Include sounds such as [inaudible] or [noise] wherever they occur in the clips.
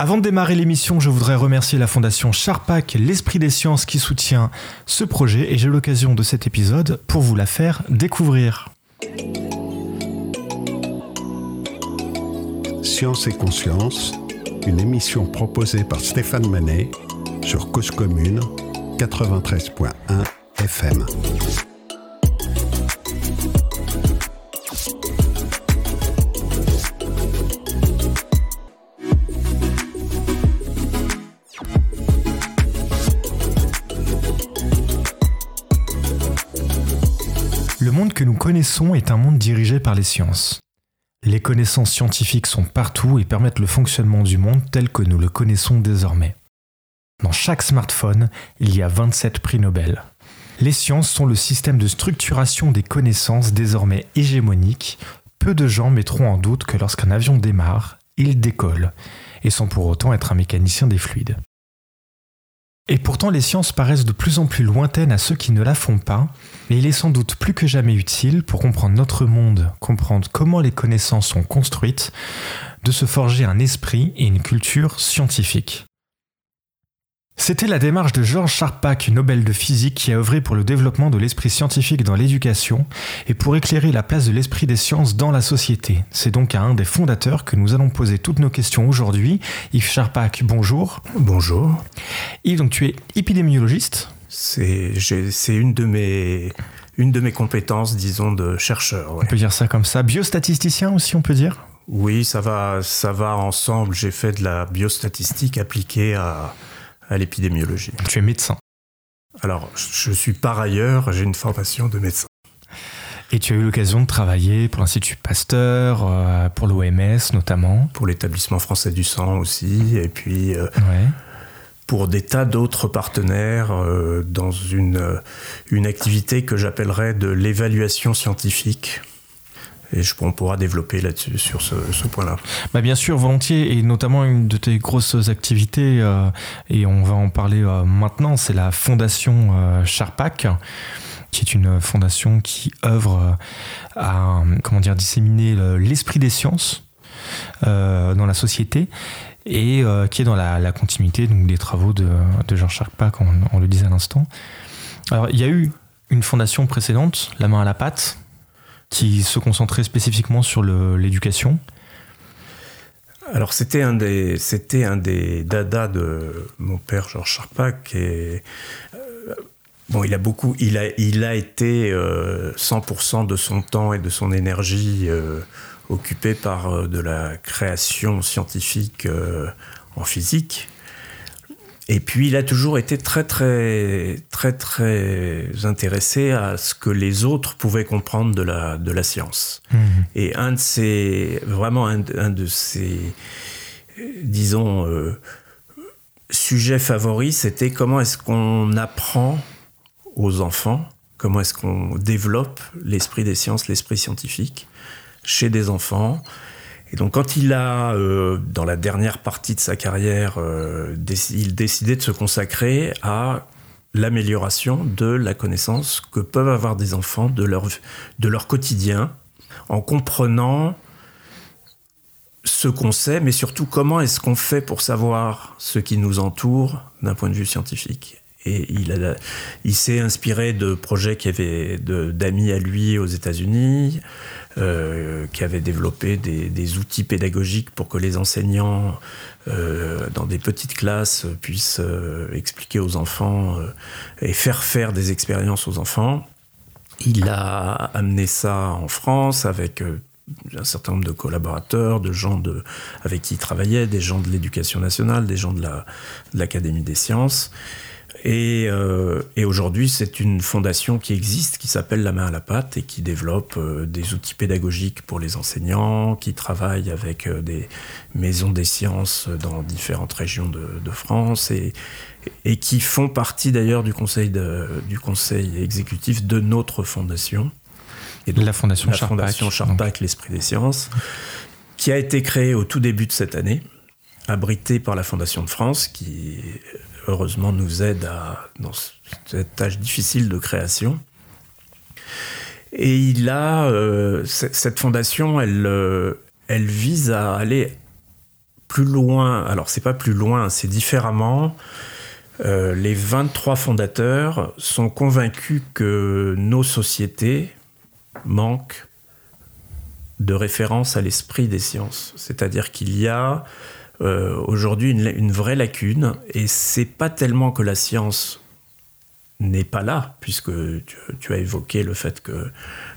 Avant de démarrer l'émission, je voudrais remercier la fondation Charpac, l'Esprit des Sciences qui soutient ce projet et j'ai l'occasion de cet épisode pour vous la faire découvrir. Science et conscience, une émission proposée par Stéphane Manet sur Cause Commune 93.1 FM. Nous connaissons est un monde dirigé par les sciences. Les connaissances scientifiques sont partout et permettent le fonctionnement du monde tel que nous le connaissons désormais. Dans chaque smartphone, il y a 27 prix Nobel. Les sciences sont le système de structuration des connaissances désormais hégémonique. Peu de gens mettront en doute que lorsqu'un avion démarre, il décolle, et sans pour autant être un mécanicien des fluides. Et pourtant, les sciences paraissent de plus en plus lointaines à ceux qui ne la font pas, mais il est sans doute plus que jamais utile pour comprendre notre monde, comprendre comment les connaissances sont construites, de se forger un esprit et une culture scientifique. C'était la démarche de Georges Charpak, Nobel de physique, qui a œuvré pour le développement de l'esprit scientifique dans l'éducation et pour éclairer la place de l'esprit des sciences dans la société. C'est donc à un des fondateurs que nous allons poser toutes nos questions aujourd'hui. Yves Charpak, bonjour. Bonjour. Yves, donc tu es épidémiologiste C'est une de mes une de mes compétences, disons, de chercheur. On peut dire ça comme ça. Biostatisticien aussi, on peut dire? Oui, ça va, ça va ensemble. J'ai fait de la biostatistique appliquée à, à l'épidémiologie. Tu es médecin. Alors, je suis par ailleurs, j'ai une formation de médecin. Et tu as eu l'occasion de travailler pour l'Institut Pasteur, euh, pour l'OMS notamment. Pour l'établissement français du sang aussi, et puis euh, ouais. Pour des tas d'autres partenaires euh, dans une, une activité que j'appellerais de l'évaluation scientifique et je, on pourra développer là-dessus sur ce, point-là. Bah bien sûr, volontiers, et notamment une de tes grosses activités, euh, et on va en parler euh, maintenant, c'est la fondation euh, qui est une fondation qui œuvre à comment dire disséminer l'esprit des sciences dans la société et qui est dans la, continuité des travaux de, de Jean Charpak, on, le disait à l'instant. Alors il y a eu une fondation précédente, La main à la pâte, qui se concentrait spécifiquement sur l'éducation alors c'était un des un des dadas de mon père Georges Charpak et euh, bon il a beaucoup il a il a été euh, 100% de son temps et de son énergie euh, occupé par euh, de la création scientifique euh, en physique et puis il a toujours été très très très très intéressé à ce que les autres pouvaient comprendre de la de la science. Mmh. Et un de ses vraiment un, un de ses disons euh, sujets favoris, c'était comment est-ce qu'on apprend aux enfants, comment est-ce qu'on développe l'esprit des sciences, l'esprit scientifique chez des enfants. Et donc quand il a, euh, dans la dernière partie de sa carrière, euh, il décidait de se consacrer à l'amélioration de la connaissance que peuvent avoir des enfants de leur, de leur quotidien, en comprenant ce qu'on sait, mais surtout comment est-ce qu'on fait pour savoir ce qui nous entoure d'un point de vue scientifique. Et il, s'est inspiré de projets qui avaient d'amis à lui aux États-Unis, euh, qui avaient développé des, outils pédagogiques pour que les enseignants, euh, dans des petites classes, puissent euh, expliquer aux enfants et faire faire des expériences aux enfants. Il a amené ça en France avec un certain nombre de collaborateurs, de gens de, avec qui il travaillait, des gens de l'éducation nationale, des gens de l'Académie la, de des sciences. Et, euh, et aujourd'hui, c'est une fondation qui existe, qui s'appelle La main à la pâte et qui développe euh, des outils pédagogiques pour les enseignants, qui travaille avec euh, des maisons des sciences dans différentes régions de, de France et, et, qui font partie d'ailleurs du conseil, de, du conseil exécutif de notre fondation. Et donc, la fondation la fondation Charpak, l'esprit des sciences, qui a été créée au tout début de cette année, abritée par la Fondation de France, qui heureusement nous aide à, dans cette tâche difficile de création. Et il a euh, cette fondation, elle, euh, elle vise à aller plus loin, alors c'est pas plus loin, c'est différemment. Euh, les 23 fondateurs sont convaincus que nos sociétés manquent de référence à l'esprit des sciences. C'est-à-dire qu'il y a euh, aujourd'hui une, vraie lacune, et c'est pas tellement que la science n'est pas là, puisque tu, as évoqué le fait que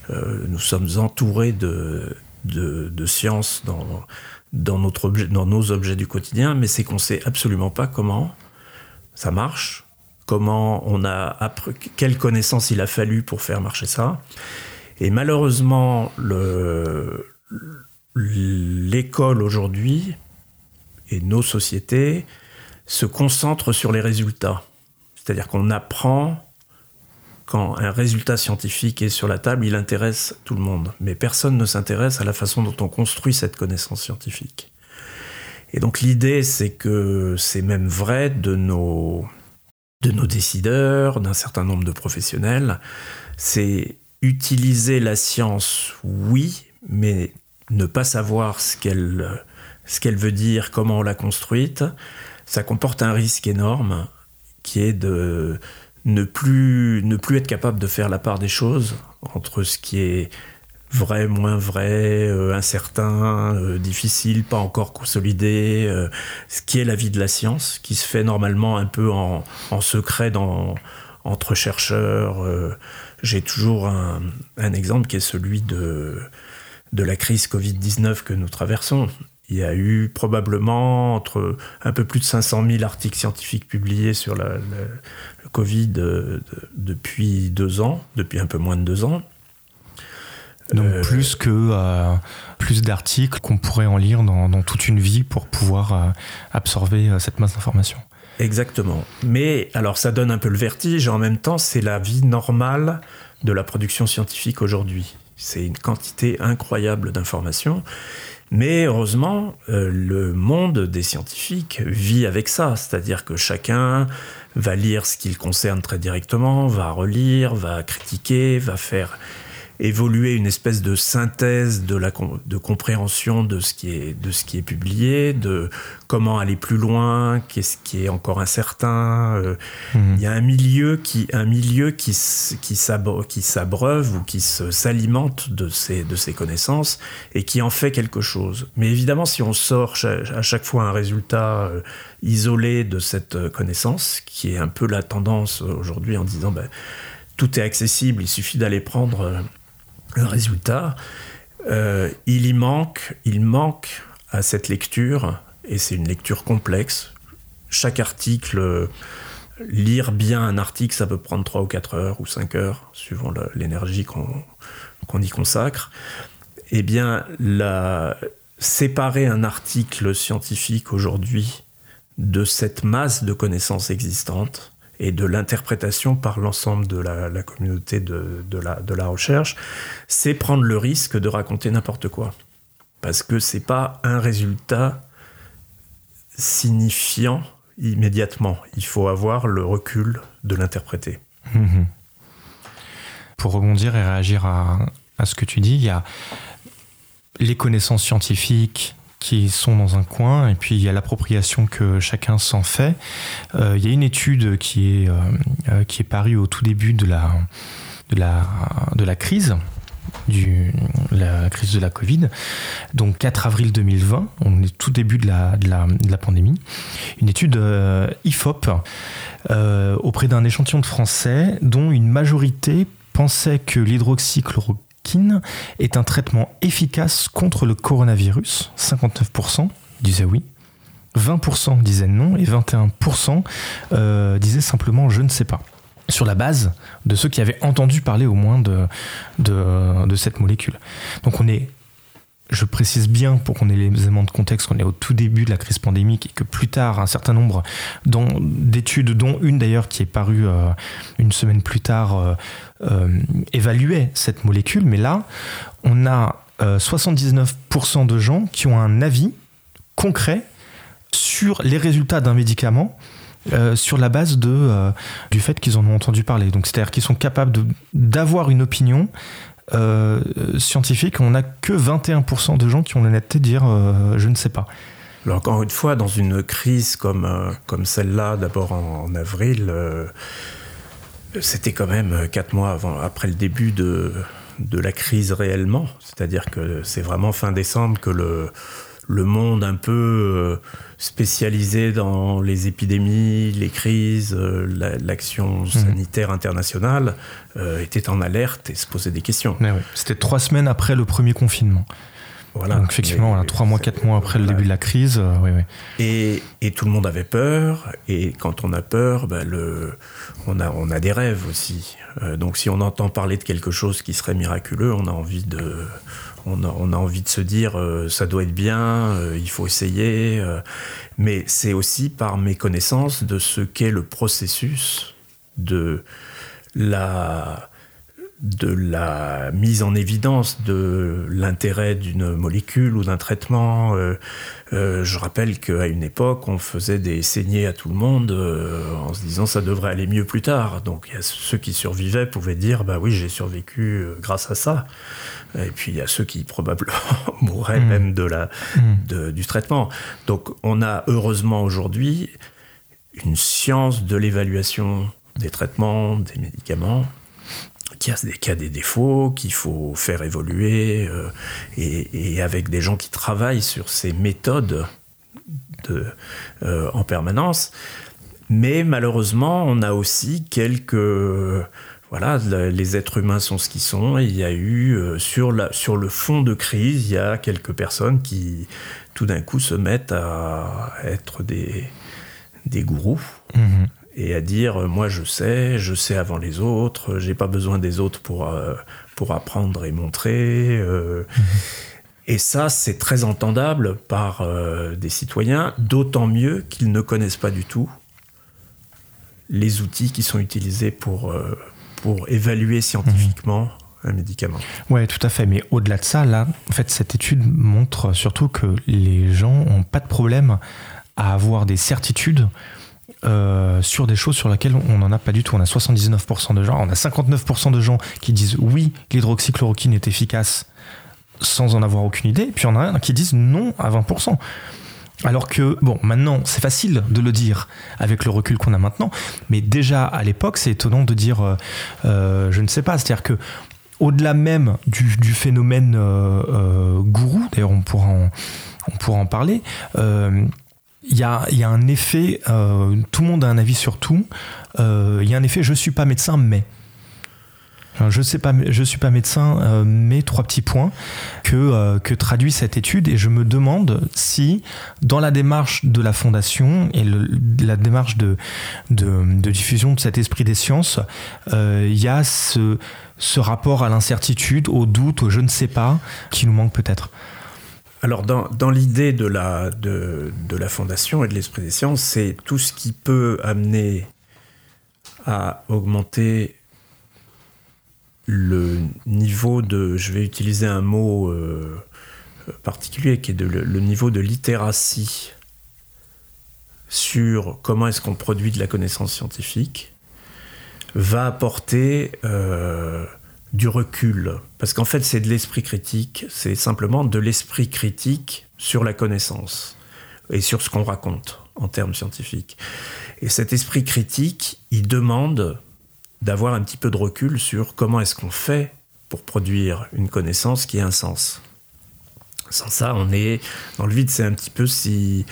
euh, nous sommes entourés de, de, sciences dans, dans, notre dans nos objets du quotidien, mais c'est qu'on sait absolument pas comment ça marche, comment on a appris, quelle connaissance il a fallu pour faire marcher ça. Et malheureusement, l'école aujourd'hui et nos sociétés se concentrent sur les résultats. C'est-à-dire qu'on apprend quand un résultat scientifique est sur la table, il intéresse tout le monde. Mais personne ne s'intéresse à la façon dont on construit cette connaissance scientifique. Et donc l'idée, c'est que c'est même vrai de nos, de nos décideurs, d'un certain nombre de professionnels, c'est utiliser la science, oui, mais ne pas savoir ce qu'elle ce qu'elle veut dire, comment on l'a construite, ça comporte un risque énorme qui est de ne plus, ne plus être capable de faire la part des choses entre ce qui est vrai, moins vrai, euh, incertain, euh, difficile, pas encore consolidé, euh, ce qui est la vie de la science, qui se fait normalement un peu en, secret dans, entre chercheurs. J'ai toujours un, exemple qui est celui de, de la crise Covid-19 que nous traversons. Il y a eu probablement entre un peu plus de 500 000 articles scientifiques publiés sur la, le Covid depuis deux ans, depuis un peu moins de deux ans. Donc euh, plus que euh, plus d'articles qu'on pourrait en lire dans, toute une vie pour pouvoir euh, absorber cette masse d'informations. Exactement. Mais alors ça donne un peu le vertige en même temps c'est la vie normale de la production scientifique aujourd'hui. C'est une quantité incroyable d'informations. Mais heureusement, le monde des scientifiques vit avec ça, c'est-à-dire que chacun va lire ce qu'il concerne très directement, va relire, va critiquer, va faire évoluer une espèce de synthèse de la de compréhension de ce qui est de ce qui est publié, de comment aller plus loin, qu'est-ce qui est encore incertain. Euh, mhm. Il y a un milieu qui un milieu qui qui s'abreuve ou qui s'alimente de ces de ces connaissances et qui en fait quelque chose. Mais évidemment, si on sort à chaque fois un résultat euh, isolé de cette connaissance, qui est un peu la tendance aujourd'hui en disant ben, tout est accessible, il suffit d'aller prendre euh, le résultat, euh, il y manque, il manque à cette lecture, et c'est une lecture complexe. Chaque article, lire bien un article, ça peut prendre 3 ou 4 heures ou 5 heures, suivant l'énergie qu'on y consacre. Eh bien, séparer un article scientifique aujourd'hui de cette masse de connaissances existantes, et de l'interprétation par l'ensemble de la, communauté de, la, recherche, c'est prendre le risque de raconter n'importe quoi. Parce que c'est pas un résultat signifiant immédiatement. Il faut avoir le recul de l'interpréter. Mhm. Pour rebondir et réagir à, ce que tu dis, il y a les connaissances scientifiques, qui sont dans un coin, et puis il y a l'appropriation que chacun s'en fait. Euh, il y a une étude qui est, euh, euh, qui est parue au tout début de la, de la, de la crise, du, la crise de la Covid, donc 4 avril 2020, on est tout début de la, de la, de la pandémie, une étude IFOP auprès d'un échantillon de Français dont une majorité pensait que l'hydroxychloroquine est un traitement efficace contre le coronavirus. 59% disaient oui. 20% disaient non et 21% euh, disaient simplement je ne sais pas. Sur la base de ceux qui avaient entendu parler au moins de, de, cette molécule. Donc on est je précise bien pour qu'on ait les éléments de contexte qu'on est au tout début de la crise pandémique et que plus tard un certain nombre d'études, dont une d'ailleurs qui est parue euh, une semaine plus tard, euh, évaluait cette molécule. Mais là, on a 79% de gens qui ont un avis concret sur les résultats d'un médicament sur la base de, du fait qu'ils en ont entendu parler. Donc c'est-à-dire qu'ils sont capables d'avoir une opinion euh, scientifique, on n'a que 21% de gens qui ont l'honnêteté de dire euh, je ne sais pas. Alors encore une fois, dans une crise comme, euh, comme celle-là, d'abord en, avril, euh, c'était quand même quatre mois avant, après le début de, de la crise réellement. C'est-à-dire que c'est vraiment fin décembre que le, le monde un peu spécialisé dans les épidémies, les crises, l'action mmh. sanitaire internationale était en alerte et se posait des questions. C'était trois semaines après le premier confinement. Voilà. Donc effectivement, trois mois, quatre mois après le début de la crise, euh, oui, oui. Et, et, tout le monde avait peur. Et quand on a peur, ben le, on, a, on a des rêves aussi. Euh, donc si on entend parler de quelque chose qui serait miraculeux, on a envie de, on a, on a envie de se dire, euh, ça doit être bien, il faut essayer. mais c'est aussi par méconnaissance de ce qu'est le processus de la de la mise en évidence de l'intérêt d'une molécule ou d'un traitement. Euh, euh, je rappelle qu'à une époque, on faisait des saignées à tout le monde euh, en se disant ça devrait aller mieux plus tard. Donc ceux qui survivaient pouvaient dire bah oui j'ai survécu grâce à ça. Et puis il y a ceux qui probablement [laughs] mourraient mmh. même de la, mmh. du traitement. Donc on a heureusement aujourd'hui une science de l'évaluation des traitements, des médicaments, qu'il y a des, défauts, qu'il faut faire évoluer, euh, et, avec des gens qui travaillent sur ces méthodes de, euh, en permanence. Mais malheureusement, on a aussi quelques... Voilà, les êtres humains sont ce qu'ils sont. Il y a eu, euh, sur, la, sur le fond de crise, il y a quelques personnes qui, tout d'un coup, se mettent à être des, des gourous. Mmh et à dire euh, moi je sais, je sais avant les autres, j'ai pas besoin des autres pour, euh, pour apprendre et montrer. Euh. Mhm. Et ça, c'est très entendable par des citoyens, d'autant mieux qu'ils ne connaissent pas du tout les outils qui sont utilisés pour, pour évaluer scientifiquement. Un médicament. Ouais, tout à fait. Mais au-delà de ça, là, en fait, cette étude montre surtout que les gens n'ont pas de problème à avoir des certitudes euh, sur des choses sur lesquelles on n'en a pas du tout. On a 79% de gens, on a 59% de gens qui disent oui, l'hydroxychloroquine est efficace sans en avoir aucune idée, puis on a un qui disent non à 20%. Alors que, bon, maintenant, c'est facile de le dire avec le recul qu'on a maintenant, mais déjà à l'époque, c'est étonnant de dire, euh, euh, je ne sais pas, c'est-à-dire que au-delà même du, phénomène gourou, d'ailleurs on pourra on pourra en parler, il y a, un effet, euh, tout le monde a un avis sur tout. Euh, il y a un effet, je suis pas médecin, mais. Je sais pas, je suis pas médecin, euh, mais trois petits points que, traduit cette étude et je me demande si dans la démarche de la fondation et la démarche de, diffusion de cet esprit des sciences, il y a ce, ce rapport à l'incertitude, au doute, au je ne sais pas qui nous manque peut-être. Alors, dans, l'idée de la, de, la fondation et de l'esprit des sciences, c'est tout ce qui peut amener à augmenter le niveau de, je vais utiliser un mot euh, particulier, qui est le, niveau de littératie sur comment est-ce qu'on produit de la connaissance scientifique, va apporter euh, du recul. Parce qu'en fait, c'est de l'esprit critique, c'est simplement de l'esprit critique sur la connaissance et sur ce qu'on raconte en termes scientifiques. Et cet esprit critique, il demande d'avoir un petit peu de recul sur comment est-ce qu'on fait pour produire une connaissance qui a un sens. Sans ça, on est dans le vide. C'est un petit peu si...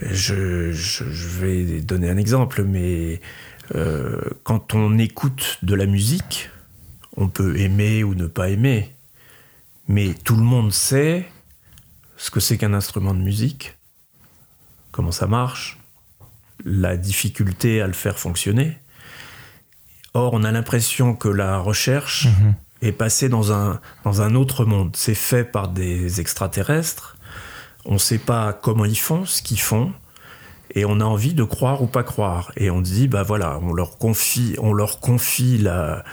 Je, vais donner un exemple, mais euh, quand on écoute de la musique, on peut aimer ou ne pas aimer, mais tout le monde sait ce que c'est qu'un instrument de musique, comment ça marche, la difficulté à le faire fonctionner. Or, on a l'impression que la recherche mhm. est passée dans un, dans un autre monde. C'est fait par des extraterrestres. On ne sait pas comment ils font, ce qu'ils font. Et on a envie de croire ou pas croire. Et on dit, bah voilà, on leur confie, on leur confie la,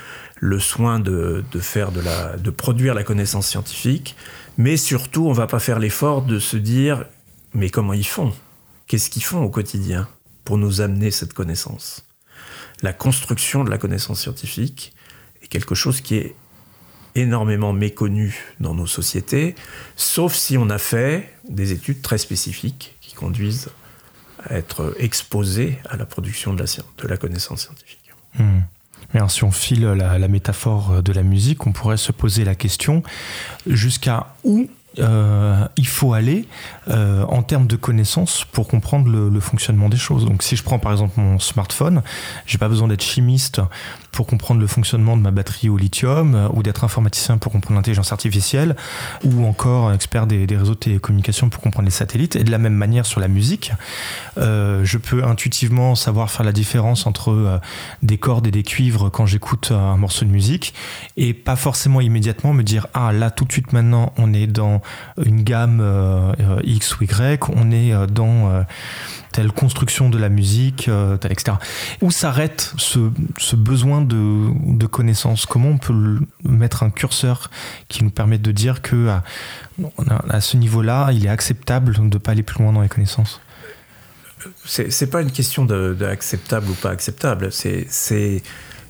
le soin de, faire de, la, de produire la connaissance scientifique, mais surtout on va pas faire l'effort de se dire mais comment ils font? Qu'est-ce qu'ils font au quotidien pour nous amener cette connaissance? La construction de la connaissance scientifique est quelque chose qui est énormément méconnu dans nos sociétés, sauf si on a fait des études très spécifiques qui conduisent à être exposés à la production de la, de la connaissance scientifique. Hmm. Mais si on file la, métaphore de la musique, on pourrait se poser la question jusqu'à où euh, il faut aller euh, en termes de connaissances pour comprendre le, fonctionnement des choses. Donc si je prends par exemple mon smartphone, j'ai pas besoin d'être chimiste pour comprendre le fonctionnement de ma batterie au lithium, euh, ou d'être informaticien pour comprendre l'intelligence artificielle, ou encore expert des, réseaux de télécommunications pour comprendre les satellites. Et de la même manière sur la musique, je peux intuitivement savoir faire la différence entre des cordes et des cuivres quand j'écoute un morceau de musique, et pas forcément immédiatement me dire ah là tout de suite maintenant on est dans une gamme euh, X ou Y, on est dans euh, telle construction de la musique, euh, etc. Où s'arrête ce, besoin de, de connaissance Comment on peut mettre un curseur qui nous permette de dire que à, à ce niveau-là, il est acceptable de ne pas aller plus loin dans les connaissances? C'est pas une question de, de, acceptable ou pas acceptable, c'est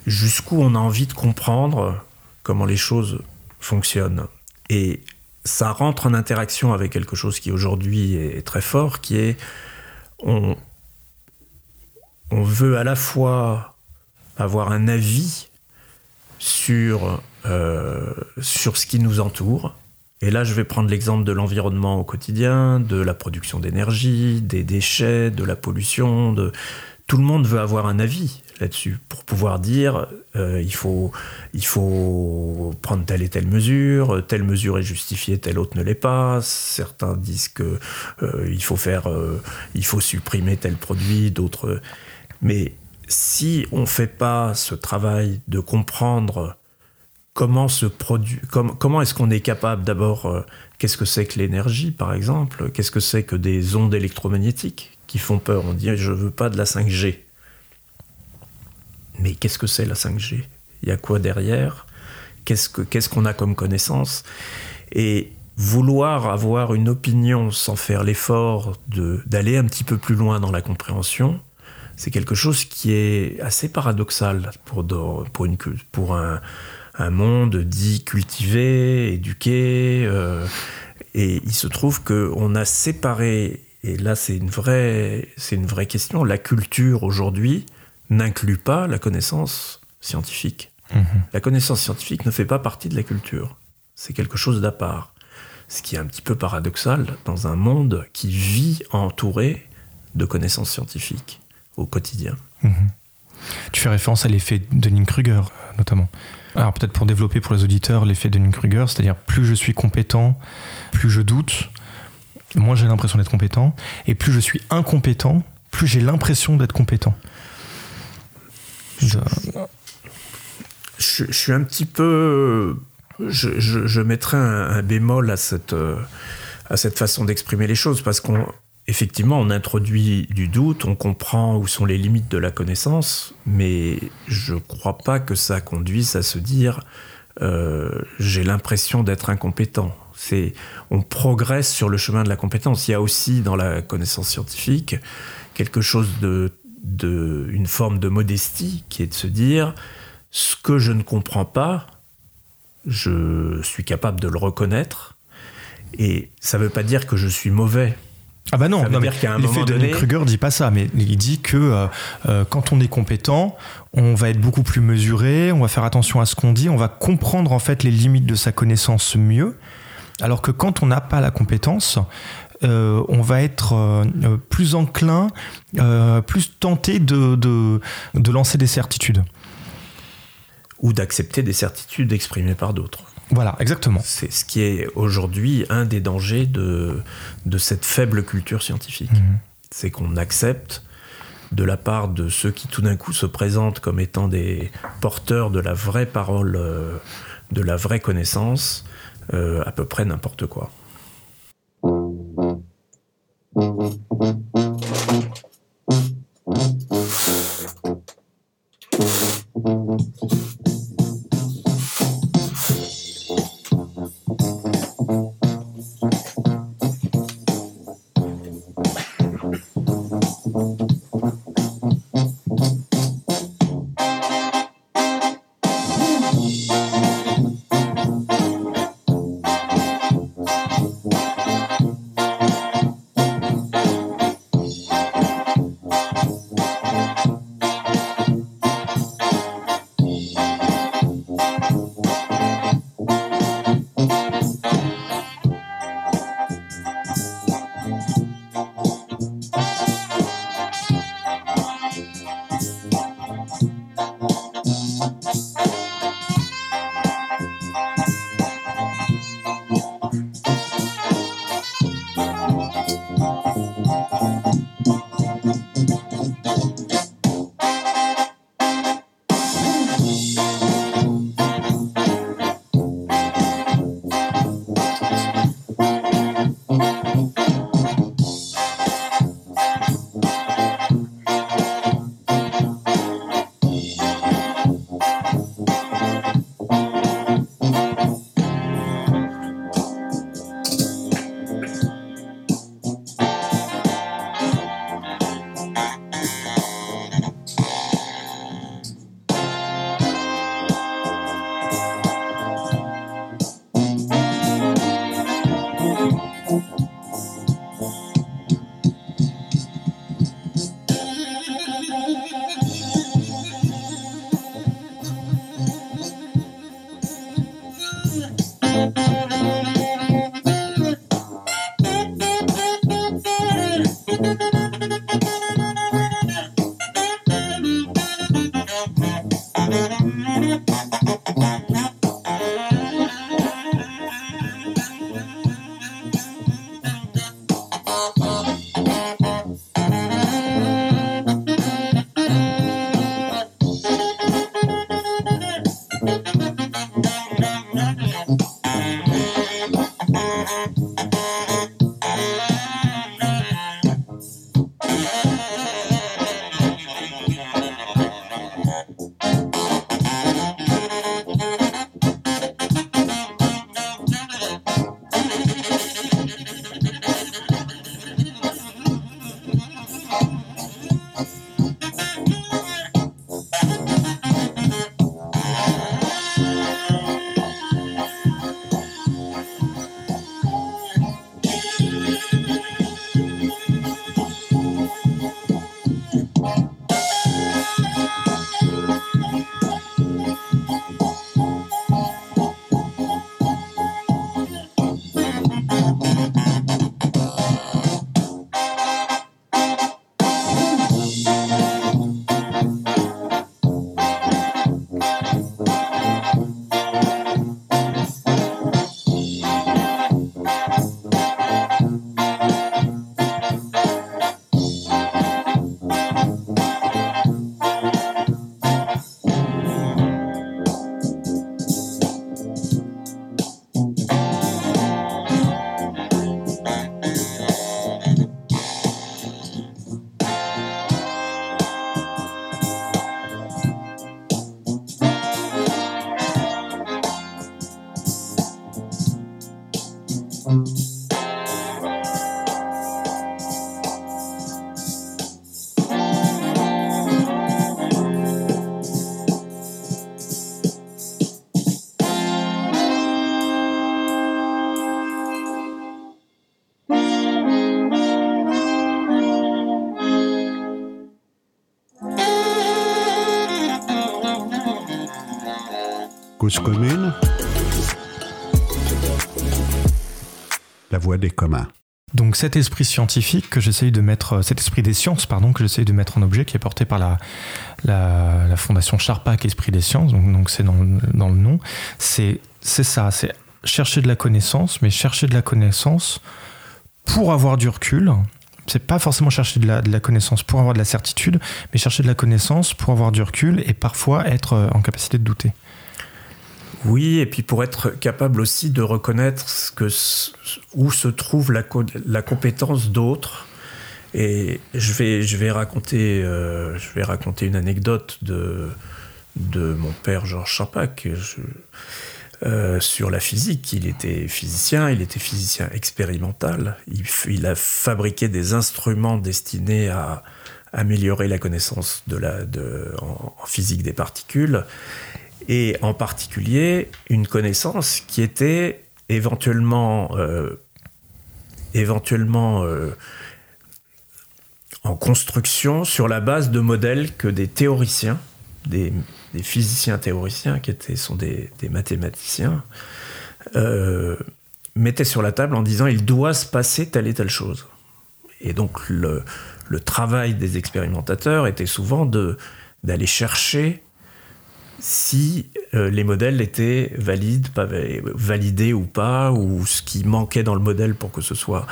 jusqu'où on a envie de comprendre comment les choses fonctionnent. Et ça rentre en interaction avec quelque chose qui aujourd'hui est très fort, qui est on, veut à la fois avoir un avis sur, euh, sur ce qui nous entoure. Et là, je vais prendre l'exemple de l'environnement au quotidien, de la production d'énergie, des déchets, de la pollution. De... Tout le monde veut avoir un avis là-dessus pour pouvoir dire euh, il, faut, il faut prendre telle et telle mesure, telle mesure est justifiée, telle autre ne l'est pas. Certains disent que euh, il faut faire, euh, il faut supprimer tel produit, d'autres. Mais si on fait pas ce travail de comprendre comment se produit, com comment est-ce qu'on est capable d'abord, euh, qu'est-ce que c'est que l'énergie par exemple, qu'est-ce que c'est que des ondes électromagnétiques qui font peur? On dit je veux pas de la 5G mais qu'est-ce que c'est la 5G Il y a quoi derrière? Qu'est-ce qu'on qu qu'on a comme connaissance? Et vouloir avoir une opinion sans faire l'effort d'aller un petit peu plus loin dans la compréhension, c'est quelque chose qui est assez paradoxal pour, pour, une, pour un, un monde dit cultivé, éduqué. Euh, et il se trouve qu'on a séparé, et là c'est une, une vraie question, la culture aujourd'hui n'inclut pas la connaissance scientifique. Mmh. La connaissance scientifique ne fait pas partie de la culture. C'est quelque chose d'à part. Ce qui est un petit peu paradoxal dans un monde qui vit entouré de connaissances scientifiques au quotidien. Mmh. Tu fais référence à l'effet Dunning-Kruger, notamment. Alors peut-être pour développer pour les auditeurs l'effet Dunning-Kruger, c'est-à-dire plus je suis compétent, plus je doute, moins j'ai l'impression d'être compétent, et plus je suis incompétent, plus j'ai l'impression d'être compétent. Je, je, suis un petit peu. Je, je, mettrais un, un, bémol à cette, euh, à cette façon d'exprimer les choses parce qu'on. Effectivement, on introduit du doute, on comprend où sont les limites de la connaissance, mais je ne crois pas que ça conduise à se dire euh, j'ai l'impression d'être incompétent. C'est on progresse sur le chemin de la compétence. Il y a aussi dans la connaissance scientifique quelque chose de de, une forme de modestie qui est de se dire ce que je ne comprends pas, je suis capable de le reconnaître. Et ça ne veut pas dire que je suis mauvais. Ah bah non, non l'effet de donné... Kruger dit pas ça, mais il dit que euh, euh, quand on est compétent, on va être beaucoup plus mesuré, on va faire attention à ce qu'on dit, on va comprendre en fait les limites de sa connaissance mieux, alors que quand on n'a pas la compétence, euh, on va être euh, plus enclin, euh, plus tenté de, de, de, lancer des certitudes. Ou d'accepter des certitudes exprimées par d'autres. Voilà, exactement. C'est ce qui est aujourd'hui un des dangers de, de cette faible culture scientifique. Mmh. C'est qu'on accepte de la part de ceux qui tout d'un coup se présentent comme étant des porteurs de la vraie parole, de la vraie connaissance, à peu près n'importe quoi. Cet esprit scientifique que j'essaye de mettre, cet esprit des sciences, pardon, que j'essaye de mettre en objet, qui est porté par la, la, fondation Charpak Esprit des sciences, donc c'est dans, dans, le nom, c'est ça, c'est chercher de la connaissance, mais chercher de la connaissance pour avoir du recul. C'est pas forcément chercher de la, de la, connaissance pour avoir de la certitude, mais chercher de la connaissance pour avoir du recul et parfois être euh, en capacité de douter. Oui, et puis pour être capable aussi de reconnaître où se trouve la, compétence d'autres. Et je vais, euh, raconter une anecdote de, mon père Georges Champac euh, sur la physique. Il était physicien, il était physicien expérimental. Il, a fabriqué des instruments destinés à améliorer la connaissance en physique des particules et en particulier une connaissance qui était éventuellement, euh, éventuellement euh, en construction sur la base de modèles que des théoriciens, des, physiciens théoriciens qui étaient, sont des, mathématiciens, euh, mettaient sur la table en disant il doit se passer telle et telle chose. Et donc le, le travail des expérimentateurs était souvent d'aller chercher si euh, les modèles étaient valides, validés ou pas, ou ce qui manquait dans le modèle pour que ce soit,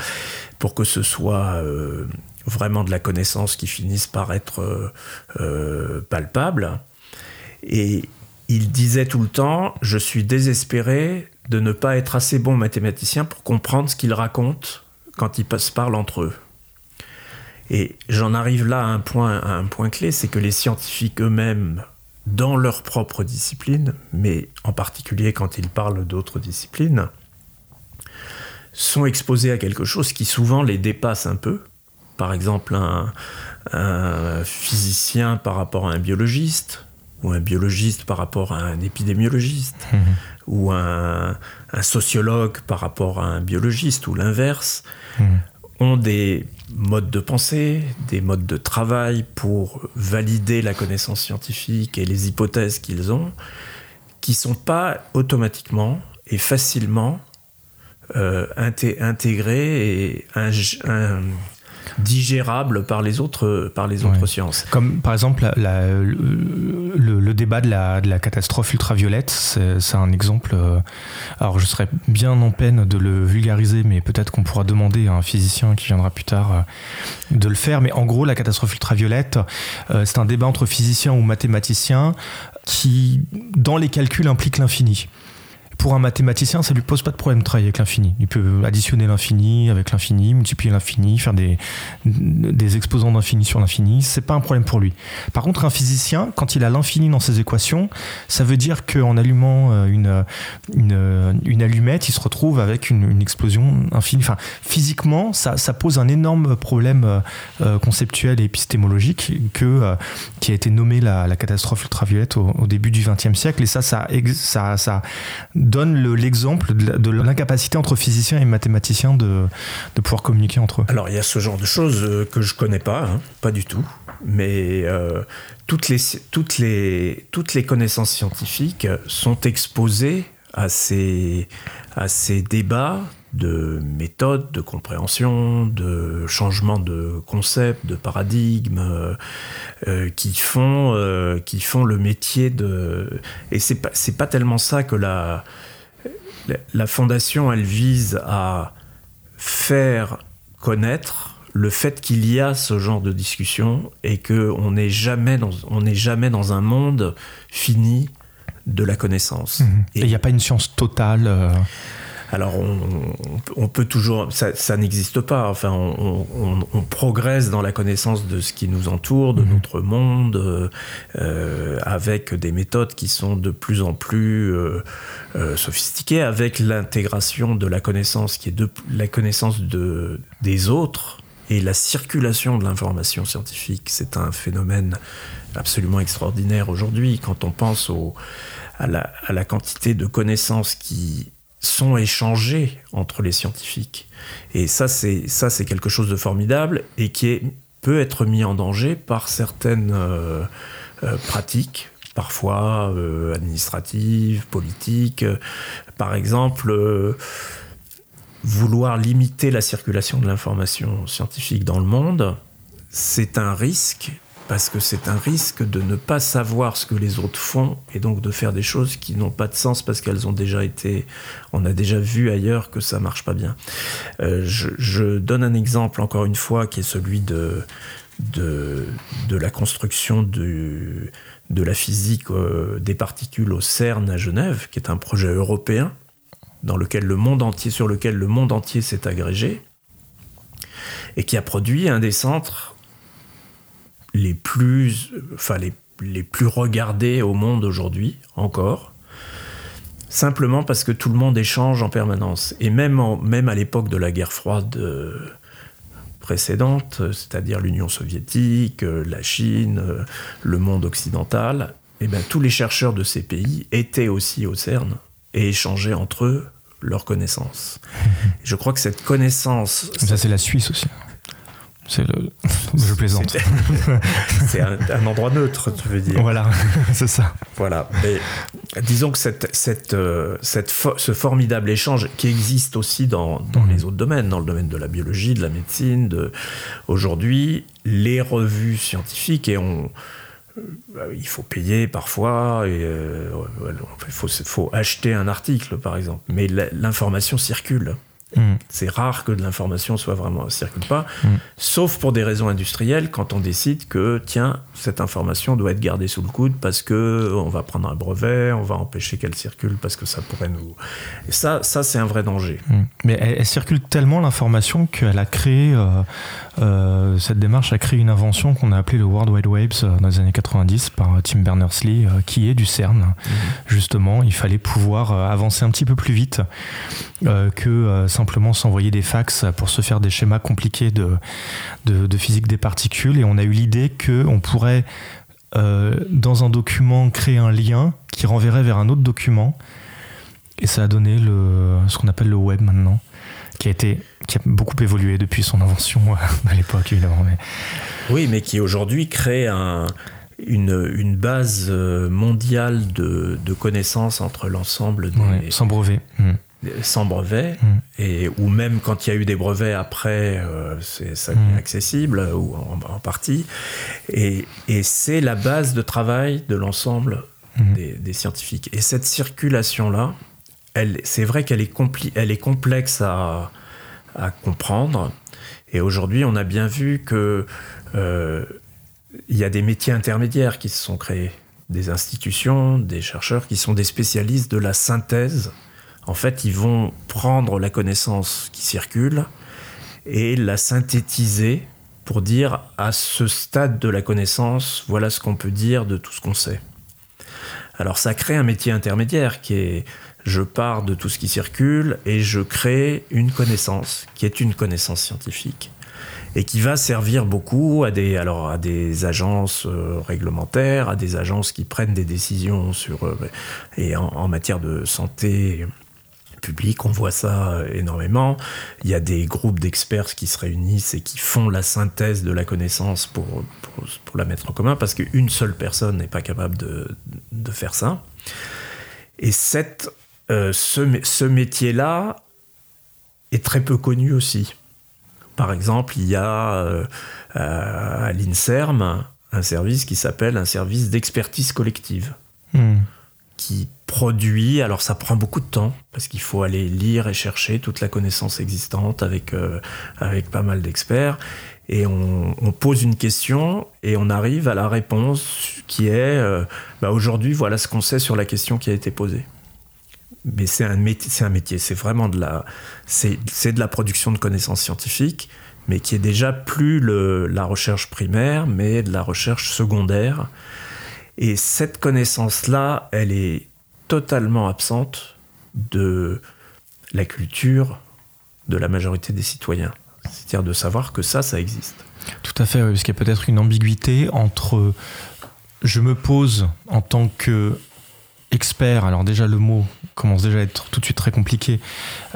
pour que ce soit euh, vraiment de la connaissance qui finisse par être euh, palpable. Et il disait tout le temps, je suis désespéré de ne pas être assez bon mathématicien pour comprendre ce qu'ils racontent quand ils se parlent entre eux. Et j'en arrive là à un point, à un point clé, c'est que les scientifiques eux-mêmes dans leur propre discipline, mais en particulier quand ils parlent d'autres disciplines, sont exposés à quelque chose qui souvent les dépasse un peu. Par exemple, un, physicien par rapport à un biologiste, ou un biologiste par rapport à un épidémiologiste, mmh. ou un, sociologue par rapport à un biologiste, ou l'inverse, mmh. Des modes de pensée, des modes de travail pour valider la connaissance scientifique et les hypothèses qu'ils ont, qui sont pas automatiquement et facilement euh, intégrés et digérable par les autres, par les autres sciences. Comme par exemple le, débat de la, de la catastrophe ultraviolette, c'est un exemple. Euh, alors je serais bien en peine de le vulgariser, mais peut-être qu'on pourra demander à un physicien qui viendra plus tard euh, de le faire. Mais en gros, la catastrophe ultraviolette, euh, c'est un débat entre physiciens ou mathématiciens qui, dans les calculs, implique l'infini pour un mathématicien, ça lui pose pas de problème de travailler avec l'infini. Il peut additionner l'infini avec l'infini, multiplier l'infini, faire des, des exposants d'infini sur l'infini. C'est pas un problème pour lui. Par contre, un physicien, quand il a l'infini dans ses équations, ça veut dire qu'en allumant euh, une, une, allumette, il se retrouve avec une, explosion infinie. Enfin, physiquement, ça, ça, pose un énorme problème euh, euh, conceptuel et épistémologique que, qui a été nommé la, catastrophe ultraviolette au, début du XXe siècle. Et ça, ça, ça donne l'exemple de l'incapacité entre physiciens et mathématiciens de, de, pouvoir communiquer entre eux. Alors il y a ce genre de choses euh, que je connais pas, hein, pas du tout, mais euh, toutes, les, toutes, les, toutes les connaissances scientifiques sont exposées à ces, à ces débats de méthodes, de compréhension, de changement de concept, de paradigme, euh, qui, font, qui font le métier de... Et c'est pas, pas tellement ça que la, la fondation, elle vise à faire connaître le fait qu'il y a ce genre de discussion et qu'on n'est jamais, dans, on jamais dans un monde fini de la connaissance. Mmh. Et il n'y a pas une science totale alors on, peut toujours, ça, n'existe pas. Enfin, on, progresse dans la connaissance de ce qui nous entoure, de mhm. notre monde, euh, avec des méthodes qui sont de plus en plus euh, euh, sophistiquées, avec l'intégration de la connaissance qui est de la connaissance de, des autres et la circulation de l'information scientifique. C'est un phénomène absolument extraordinaire aujourd'hui quand on pense à, la, à la quantité de connaissances qui sont échangés entre les scientifiques. Et ça, c'est ça, c'est quelque chose de formidable et qui peut être mis en danger par certaines euh, euh, pratiques parfois euh, administratives, politiques. Par exemple, vouloir limiter la circulation de l'information scientifique dans le monde, c'est un risque parce que c'est un risque de ne pas savoir ce que les autres font et donc de faire des choses qui n'ont pas de sens parce qu'elles ont déjà été, on a déjà vu ailleurs que ça marche pas bien. Euh, je, donne un exemple encore une fois qui est celui de de, de la construction du, de la physique euh, des particules au CERN à Genève, qui est un projet européen dans lequel le monde entier, sur lequel le monde entier s'est agrégé, et qui a produit un des centres les plus, enfin les, les plus regardés au monde aujourd'hui encore, simplement parce que tout le monde échange en permanence. Et même, en, même à l'époque de la guerre froide euh, précédente, c'est-à-dire l'Union soviétique, euh, la Chine, euh, le monde occidental, eh bien, tous les chercheurs de ces pays étaient aussi au CERN et échangeaient entre eux leurs connaissances. [laughs] Je crois que cette connaissance... Ça, c'est la Suisse aussi. C'est le... [laughs] Je plaisante. C'est un, un, endroit neutre, tu veux dire. Voilà, [laughs] c'est ça. Voilà. Mais disons que cette, cette, euh, cette fo ce formidable échange qui existe aussi dans, dans mmh. les autres domaines, dans le domaine de la biologie, de la médecine, de... aujourd'hui, les revues scientifiques, et on, euh, il faut payer parfois, et, euh, il faut, faut, acheter un article par exemple, mais l'information circule. Mm. C'est rare que de l'information soit vraiment circule pas, mm. sauf pour des raisons industrielles quand on décide que tiens cette information doit être gardée sous le coude parce que on va prendre un brevet, on va empêcher qu'elle circule parce que ça pourrait nous. Et ça, ça c'est un vrai danger. Mm. Mais elle, elle, circule tellement l'information qu'elle a créé euh, euh, cette démarche a créé une invention qu'on a appelée le World Wide Webs euh, dans les années 90 par Tim Berners-Lee, euh, qui est du CERN. Justement, il fallait pouvoir avancer un petit peu plus vite que simplement s'envoyer des fax pour se faire des schémas compliqués de, de, de physique des particules. Et on a eu l'idée qu'on pourrait, euh, dans un document, créer un lien qui renverrait vers un autre document. Et ça a donné le, ce qu'on appelle le web maintenant, qui a, été, qui a beaucoup évolué depuis son invention [laughs] à l'époque, évidemment. Mais... Oui, mais qui aujourd'hui crée un, une, une, base mondiale de, de connaissances entre l'ensemble des... Ouais, sans brevet. Mmh sans brevet, mmh. et, ou même quand il y a eu des brevets après, euh, ça devient mmh. accessible, ou en, en partie. Et, et c'est la base de travail de l'ensemble des, des, scientifiques. Et cette circulation-là, c'est vrai qu'elle est, elle est complexe à, à comprendre. Et aujourd'hui, on a bien vu que euh, il y a des métiers intermédiaires qui se sont créés, des institutions, des chercheurs qui sont des spécialistes de la synthèse en fait, ils vont prendre la connaissance qui circule et la synthétiser pour dire à ce stade de la connaissance, voilà ce qu'on peut dire de tout ce qu'on sait. Alors ça crée un métier intermédiaire qui est je pars de tout ce qui circule et je crée une connaissance qui est une connaissance scientifique et qui va servir beaucoup à des, agences euh, réglementaires, à des agences qui prennent des décisions sur, euh, en, matière de santé public, on voit ça énormément. Il y a des groupes d'experts qui se réunissent et qui font la synthèse de la connaissance pour, pour, pour la mettre en commun, parce qu'une seule personne n'est pas capable de, de, faire ça. Et cette, euh, ce, ce métier-là est très peu connu aussi. Par exemple, il y a euh, à l'INSERM un service qui s'appelle un service d'expertise collective. Mmh qui produit, alors ça prend beaucoup de temps, parce qu'il faut aller lire et chercher toute la connaissance existante avec, euh, avec pas mal d'experts, et on, pose une question et on arrive à la réponse qui est, euh, bah aujourd'hui voilà ce qu'on sait sur la question qui a été posée. Mais c'est un métier, c'est un métier, c'est vraiment de la, de la production de connaissances scientifiques, mais qui est déjà plus le, la recherche primaire, mais de la recherche secondaire. Et cette connaissance-là, elle est totalement absente de la culture de la majorité des citoyens. C'est-à-dire de savoir que ça, ça existe. Tout à fait, oui, parce qu'il y a peut-être une ambiguïté entre je me pose en tant que expert, alors déjà le mot commence déjà à être tout de suite très compliqué,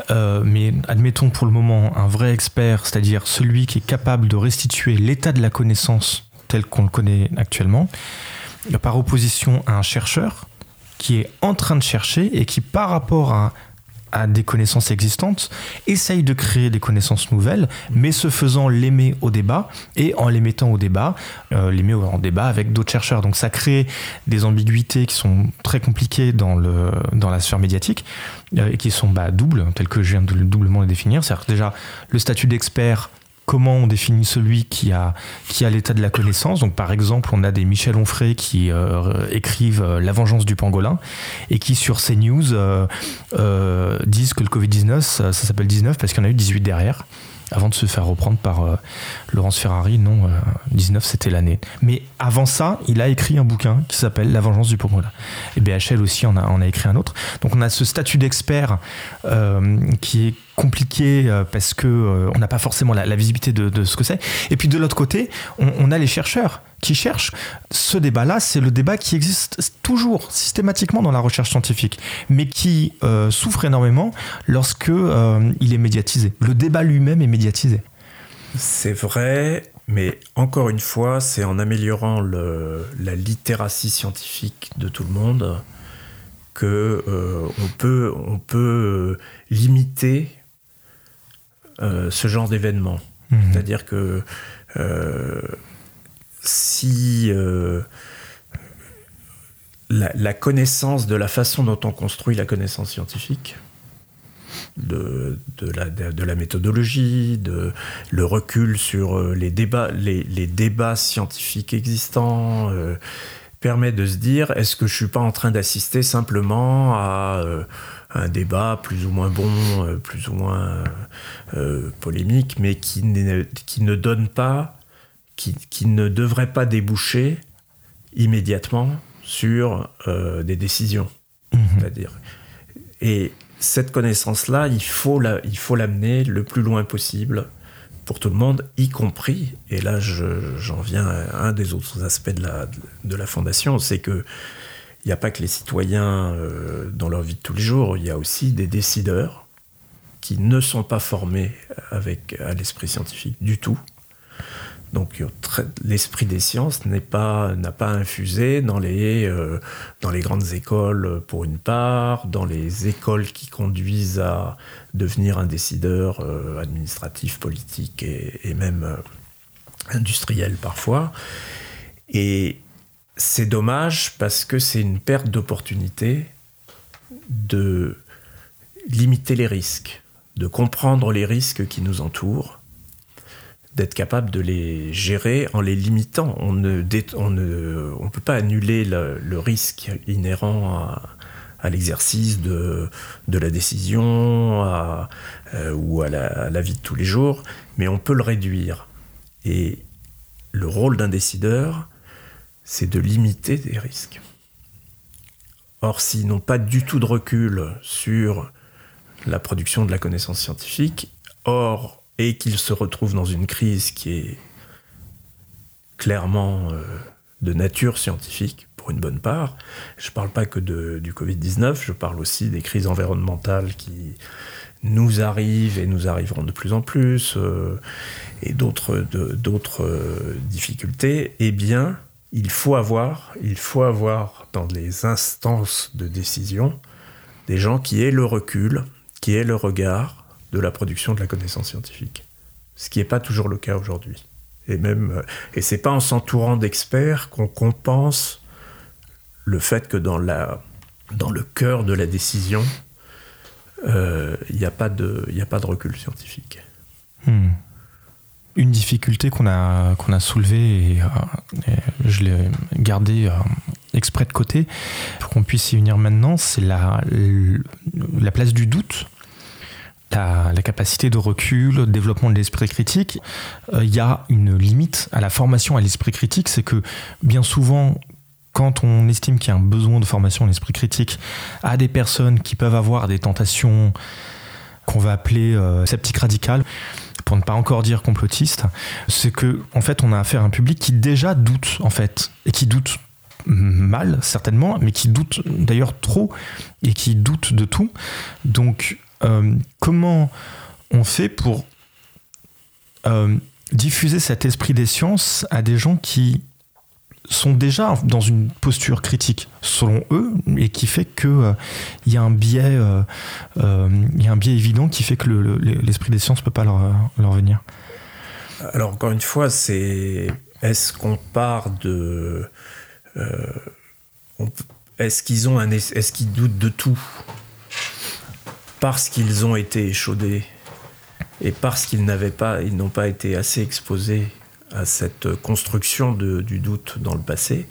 euh, mais admettons pour le moment un vrai expert, c'est-à-dire celui qui est capable de restituer l'état de la connaissance tel qu'on le connaît actuellement, par opposition à un chercheur qui est en train de chercher et qui, par rapport à, des connaissances existantes, essaye de créer des connaissances nouvelles, mais se faisant l'aimer au débat et en les mettant au débat, euh, l'aimer en débat avec d'autres chercheurs. Donc ça crée des ambiguïtés qui sont très compliquées dans, le, dans la sphère médiatique euh, et qui sont bah, doubles, telles que je viens de doublement les définir. C'est-à-dire déjà le statut d'expert comment on définit celui qui a, qui a l'état de la connaissance. Donc, par exemple, on a des Michel Onfray qui euh, écrivent euh, La vengeance du pangolin et qui, sur CNews, euh, disent que le Covid-19, ça, ça s'appelle 19 parce qu'il y en a eu 18 derrière avant de se faire reprendre par euh, Laurence Ferrari. Non, 19 euh, c'était l'année. Mais avant ça, il a écrit un bouquin qui s'appelle La vengeance du Pangolin. Et BHL aussi en a, a écrit un autre. Donc on a ce statut d'expert euh, qui est compliqué parce que on n'a pas forcément la, visibilité de, ce que c'est. Et puis de l'autre côté, on a les chercheurs qui cherchent. Ce débat-là, c'est le débat qui existe toujours, systématiquement dans la recherche scientifique, mais qui euh, souffre énormément lorsque euh, il est médiatisé. Le débat lui-même est médiatisé. C'est vrai, mais encore une fois, c'est en améliorant le, la littératie scientifique de tout le monde que euh, on peut, on peut limiter ce genre d'événement. Mmh. C'est-à-dire que si euh, la, connaissance de la façon dont on construit la connaissance scientifique, de, la, méthodologie, de, le recul sur euh, les débats, les, débats scientifiques existants, euh, permet de se dire est-ce que je suis pas en train d'assister simplement à un débat plus ou moins bon, plus ou moins polémique, mais qui, qui ne donne pas qui, ne devrait pas déboucher immédiatement sur euh, des décisions. Mhm. C'est-à-dire, et cette connaissance-là, il faut l'amener le plus loin possible pour tout le monde, y compris, et là j'en viens à un des autres aspects de la, de la fondation, c'est que il n'y a pas que les citoyens euh, dans leur vie de tous les jours, il y a aussi des décideurs qui ne sont pas formés avec, à l'esprit scientifique du tout, donc l'esprit des sciences n'a pas, pas infusé dans les, euh, dans les grandes écoles pour une part, dans les écoles qui conduisent à devenir un décideur euh, administratif, politique et, même euh, industriel parfois. Et c'est dommage parce que c'est une perte d'opportunité de limiter les risques, de comprendre les risques qui nous entourent d'être capable de les gérer en les limitant. On ne, peut pas annuler le, risque inhérent à, l'exercice de, de, la décision à, euh, ou à la, la, vie de tous les jours, mais on peut le réduire. Et le rôle d'un décideur, c'est de limiter des risques. Or, s'ils n'ont pas du tout de recul sur la production de la connaissance scientifique, et qu'il se retrouve dans une crise qui est clairement euh, de nature scientifique, pour une bonne part. Je ne parle pas que du Covid-19, je parle aussi des crises environnementales qui nous arrivent et nous arriveront de plus en plus, euh, et d'autres euh, difficultés. Eh bien, il faut avoir, il faut avoir dans les instances de décision des gens qui aient le recul, qui aient le regard, de la production de la connaissance scientifique. Ce qui n'est pas toujours le cas aujourd'hui. Et même, euh, et c'est pas en s'entourant d'experts qu'on compense le fait que dans, la, dans le cœur de la décision, euh, il n'y a, pas de, a pas de recul scientifique. Hmm. Une difficulté qu'on a, a soulevée, et, euh, je l'ai gardée exprès de côté, pour qu'on puisse y venir maintenant, c'est la, la place du doute la, capacité de recul, le développement de l'esprit critique, il euh, y a une limite à la formation à l'esprit critique, c'est que bien souvent, quand on estime qu'il y a un besoin de formation à l'esprit critique à des personnes qui peuvent avoir des tentations qu'on va appeler euh, sceptiques radicales, pour ne pas encore dire complotistes, c'est que en fait on a affaire à un public qui déjà doute en fait et qui doute mal certainement, mais qui doute d'ailleurs trop et qui doute de tout. Donc euh, comment on fait pour euh, diffuser cet esprit des sciences à des gens qui sont déjà dans une posture critique, selon eux, et qui fait qu'il il y, a un biais, y a un biais évident qui fait que l'esprit des sciences ne peut pas leur, leur venir? Alors, encore une fois, c'est. Est-ce qu'on part de. est-ce qu'ils ont un. Est-ce qu'ils doutent de tout? Parce qu'ils ont été échaudés et parce qu'ils n'avaient pas, ils n'ont pas été assez exposés à cette construction du doute dans le passé,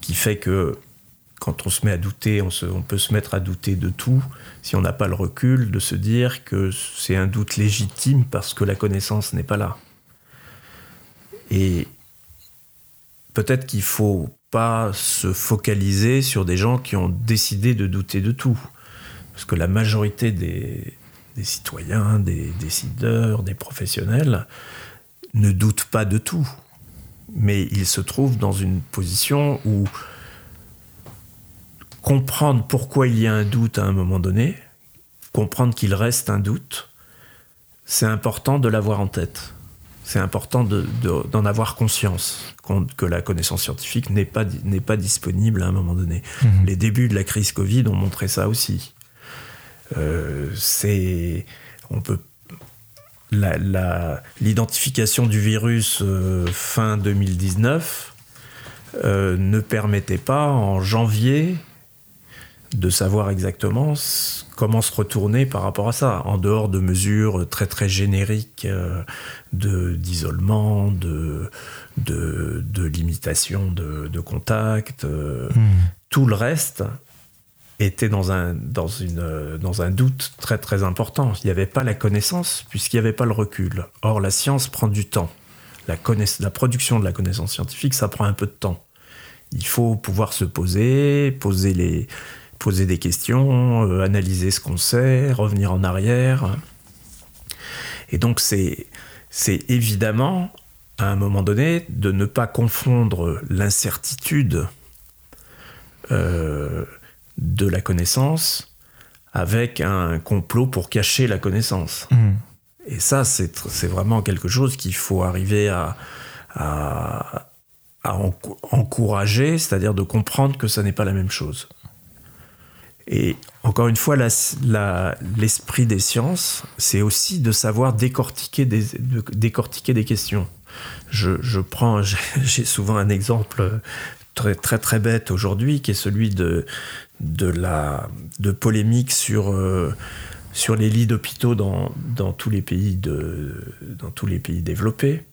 qui fait que quand on se met à douter, on, on peut se mettre à douter de tout si on n'a pas le recul de se dire que c'est un doute légitime parce que la connaissance n'est pas là. Et peut-être qu'il faut pas se focaliser sur des gens qui ont décidé de douter de tout. Parce que la majorité des, des citoyens, des décideurs, des professionnels, ne doutent pas de tout. Mais ils se trouvent dans une position où comprendre pourquoi il y a un doute à un moment donné, comprendre qu'il reste un doute, c'est important de l'avoir en tête. C'est important d'en avoir conscience, que la connaissance scientifique n'est pas, pas disponible à un moment donné. Mmh. Les débuts de la crise Covid ont montré ça aussi. Euh, c'est on peut l'identification du virus euh, fin 2019 euh, ne permettait pas en janvier de savoir exactement comment se retourner par rapport à ça, en dehors de mesures très très génériques de d'isolement, de, de, limitation de, de contact. Hmm. Tout le reste était dans un, dans, une, dans un doute très très important. Il n'y avait pas la connaissance puisqu'il n'y avait pas le recul. Or, la science prend du temps. La, la production de la connaissance scientifique, ça prend un peu de temps. Il faut pouvoir se poser, poser, les, poser des questions, euh, analyser ce qu'on sait, revenir en arrière. Et donc, c'est, évidemment, à un moment donné, de ne pas confondre l'incertitude euh, de la connaissance avec un complot pour cacher la connaissance. Hmm. Et ça, c'est vraiment quelque chose qu'il faut arriver à, à, encourager, c'est-à-dire de comprendre que ça n'est pas la même chose. Et encore une fois, l'esprit des sciences, c'est aussi de savoir décortiquer des, décortiquer des questions. Je, je prends, [laughs] j'ai souvent un exemple très très très bête aujourd'hui, qui est celui de, de la de polémique sur euh, sur les lits d'hôpitaux dans, dans, tous les pays de dans tous les pays développés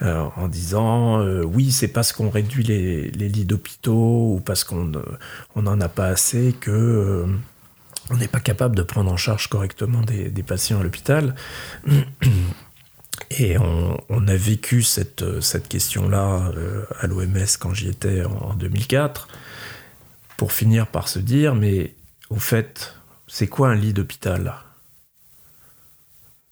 euh, en disant euh, oui c'est parce qu'on réduit les, les lits d'hôpitaux ou parce qu'on on n'en a pas assez que on n'est pas capable de prendre en charge correctement des, des patients à l'hôpital. [clears throat] Et on, on, a vécu cette, cette question-là à l'OMS quand j'y étais en 2004 pour finir par se dire, mais au fait, c'est quoi un lit d'hôpital?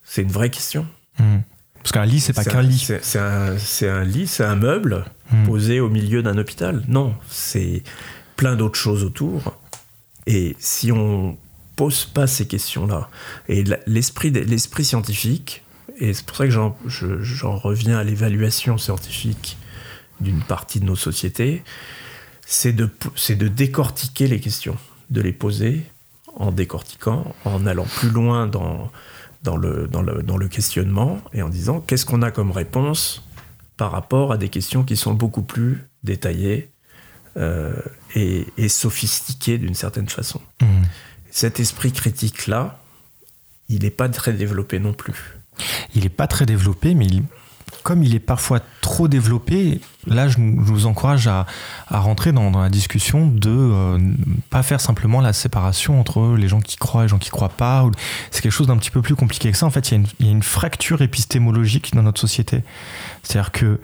C'est une vraie question. Hmm. Parce qu'un lit, c'est pas qu'un lit. C'est un, lit, c'est un meuble hmm. posé au milieu d'un hôpital. Non, c'est plein d'autres choses autour. Et si on pose pas ces questions-là, et l'esprit l'esprit scientifique, et c'est pour ça que j'en reviens à l'évaluation scientifique d'une partie de nos sociétés, c'est de, de décortiquer les questions, de les poser en décortiquant, en allant plus loin dans, dans, le, dans, le, dans le questionnement et en disant qu'est-ce qu'on a comme réponse par rapport à des questions qui sont beaucoup plus détaillées euh, et, et, sophistiquées d'une certaine façon. Mmh. Cet esprit critique-là, il n'est pas très développé non plus. Il n'est pas très développé, mais il, comme il est parfois trop développé, là, je, vous encourage à, rentrer dans, la discussion de ne euh, pas faire simplement la séparation entre les gens qui croient et les gens qui croient pas. C'est quelque chose d'un petit peu plus compliqué que ça. En fait, il y, a une, fracture épistémologique dans notre société. C'est-à-dire que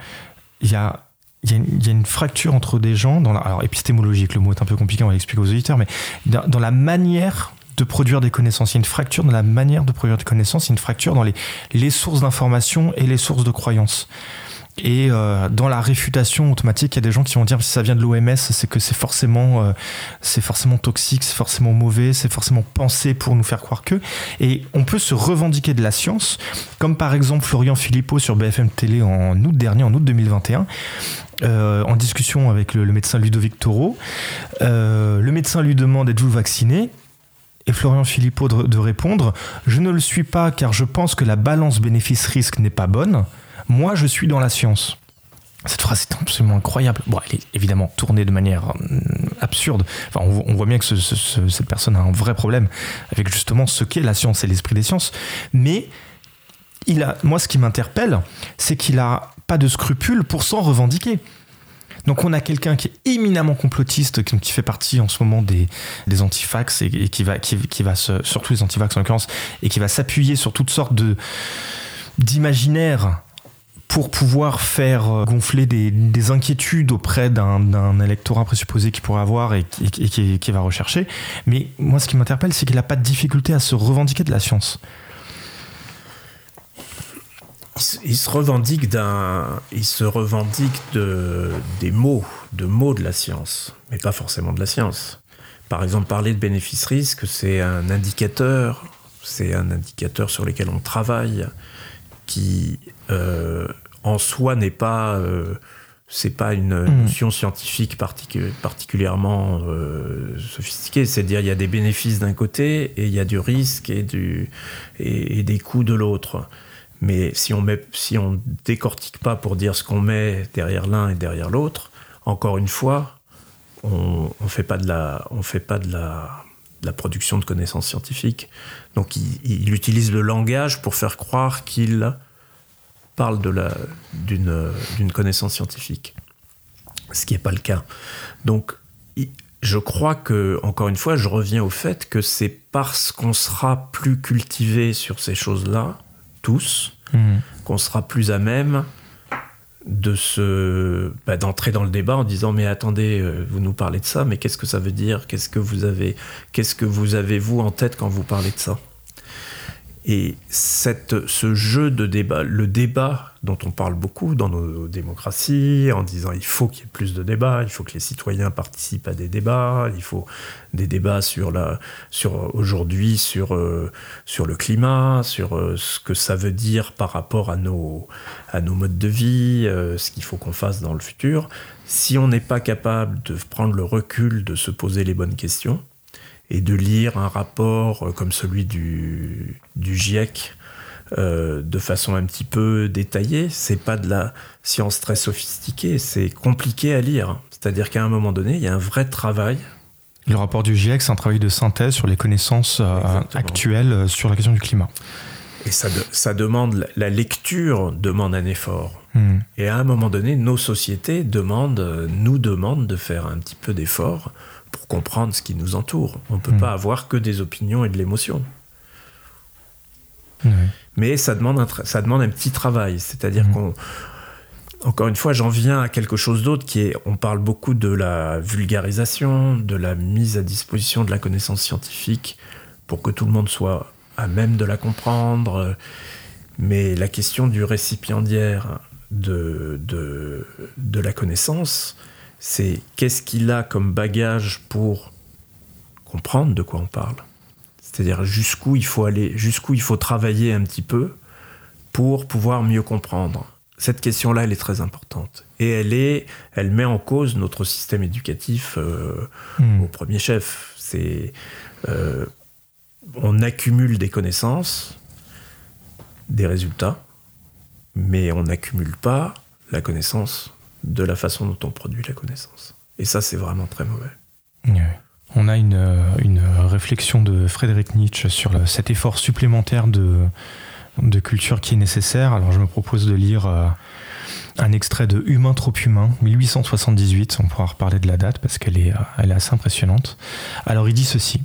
il y a il y, a une, fracture entre des gens, dans la, alors épistémologique, le mot est un peu compliqué, on va l'expliquer aux auditeurs, mais dans la manière de produire des connaissances. Il y a une fracture dans la manière de produire des connaissances, il y a une fracture dans les, les sources d'information et les sources de croyances. Et euh, dans la réfutation automatique, il y a des gens qui vont dire si ça vient de l'OMS, c'est que c'est forcément, euh, forcément toxique, c'est forcément mauvais, c'est forcément pensé pour nous faire croire que. Et on peut se revendiquer de la science, comme par exemple Florian Philippot sur BFM Télé en août dernier, en août 2021, euh, en discussion avec le, médecin Ludovic Taureau. Le médecin lui demande êtes-vous vacciné? Et Florian Philippot de, répondre Je ne le suis pas car je pense que la balance bénéfice-risque n'est pas bonne. Moi, je suis dans la science. Cette phrase est absolument incroyable. Bon, elle est évidemment tournée de manière absurde. Enfin, on, voit bien que cette personne a un vrai problème avec justement ce qu'est la science et l'esprit des sciences. Mais il a, moi, ce qui m'interpelle, c'est qu'il a pas de scrupules pour s'en revendiquer. Donc on a quelqu'un qui est éminemment complotiste, qui, fait partie en ce moment des, des antifax et, qui va, surtout les antifax en l'occurrence, et qui va s'appuyer sur toutes sortes d'imaginaires pour pouvoir faire euh, gonfler des, inquiétudes auprès d'un électorat présupposé qu'il pourrait avoir et, qui, qui, va rechercher. Mais moi, ce qui m'interpelle, c'est qu'il n'a pas de difficulté à se revendiquer de la science il, se revendique d'un, il se revendique de des mots, de mots de la science, mais pas forcément de la science. Par exemple, parler de bénéfice-risque, c'est un indicateur, c'est un indicateur sur lequel on travaille, qui euh, en soi n'est pas euh, c'est pas une hmm. notion scientifique particulièrement euh, sophistiquée. C'est-à-dire, il y a des bénéfices d'un côté et il y a du risque et, du, et des coûts de l'autre. Mais si on met, si on décortique pas pour dire ce qu'on met derrière l'un et derrière l'autre, encore une fois, on, on fait pas de la, production de connaissances scientifiques. Donc il, utilise le langage pour faire croire qu'il parle d'une connaissance scientifique, ce qui n'est pas le cas. Donc je crois que, encore une fois, je reviens au fait que c'est parce qu'on sera plus cultivé sur ces choses-là tous, mhm. qu'on sera plus à même de se bah, d'entrer dans le débat en disant mais attendez euh, vous nous parlez de ça mais qu'est-ce que ça veut dire? Qu'est-ce que vous avez qu'est-ce que vous avez vous en tête quand vous parlez de ça? Et cette, ce jeu de débat, le débat dont on parle beaucoup dans nos démocraties, en disant il faut qu'il y ait plus de débats, il faut que les citoyens participent à des débats, il faut des débats sur sur aujourd'hui sur euh, sur le climat, sur euh, ce que ça veut dire par rapport à nos à nos modes de vie, euh, ce qu'il faut qu'on fasse dans le futur. Si on n'est pas capable de prendre le recul, de se poser les bonnes questions, et de lire un rapport euh, comme celui du, du GIEC euh, de façon un petit peu détaillée. C'est pas de la science très sophistiquée, c'est compliqué à lire. C'est-à-dire qu'à un moment donné, il y a un vrai travail. Le rapport du GIEC, c'est un travail de synthèse sur les connaissances euh, actuelles sur la question du climat. Et ça, ça demande, la lecture demande un effort. Hmm. Et à un moment donné, nos sociétés demandent, nous demandent de faire un petit peu d'effort pour comprendre ce qui nous entoure. On ne peut hmm. pas avoir que des opinions et de l'émotion. Mais ça demande, un ça demande un petit travail. C'est-à-dire hmm. qu'on. Encore une fois, j'en viens à quelque chose d'autre qui est. On parle beaucoup de la vulgarisation, de la mise à disposition de la connaissance scientifique pour que tout le monde soit à même de la comprendre. Mais la question du récipiendaire de, de, de la connaissance, c'est qu'est-ce qu'il a comme bagage pour comprendre de quoi on parle. C'est-à-dire jusqu'où il faut aller, jusqu'où il faut travailler un petit peu pour pouvoir mieux comprendre. Cette question-là, elle est très importante. Et elle, est, elle met en cause notre système éducatif euh, hmm. au premier chef. C'est, euh, on accumule des connaissances, des résultats, mais on n'accumule pas la connaissance de la façon dont on produit la connaissance. Et ça, c'est vraiment très mauvais. On a une, une, réflexion de Frédéric Nietzsche sur cet effort supplémentaire de, culture qui est nécessaire. Alors je me propose de lire euh, un extrait de Humain trop humain, 1878. On pourra reparler de la date parce qu'elle est, euh, est assez impressionnante. Alors il dit ceci.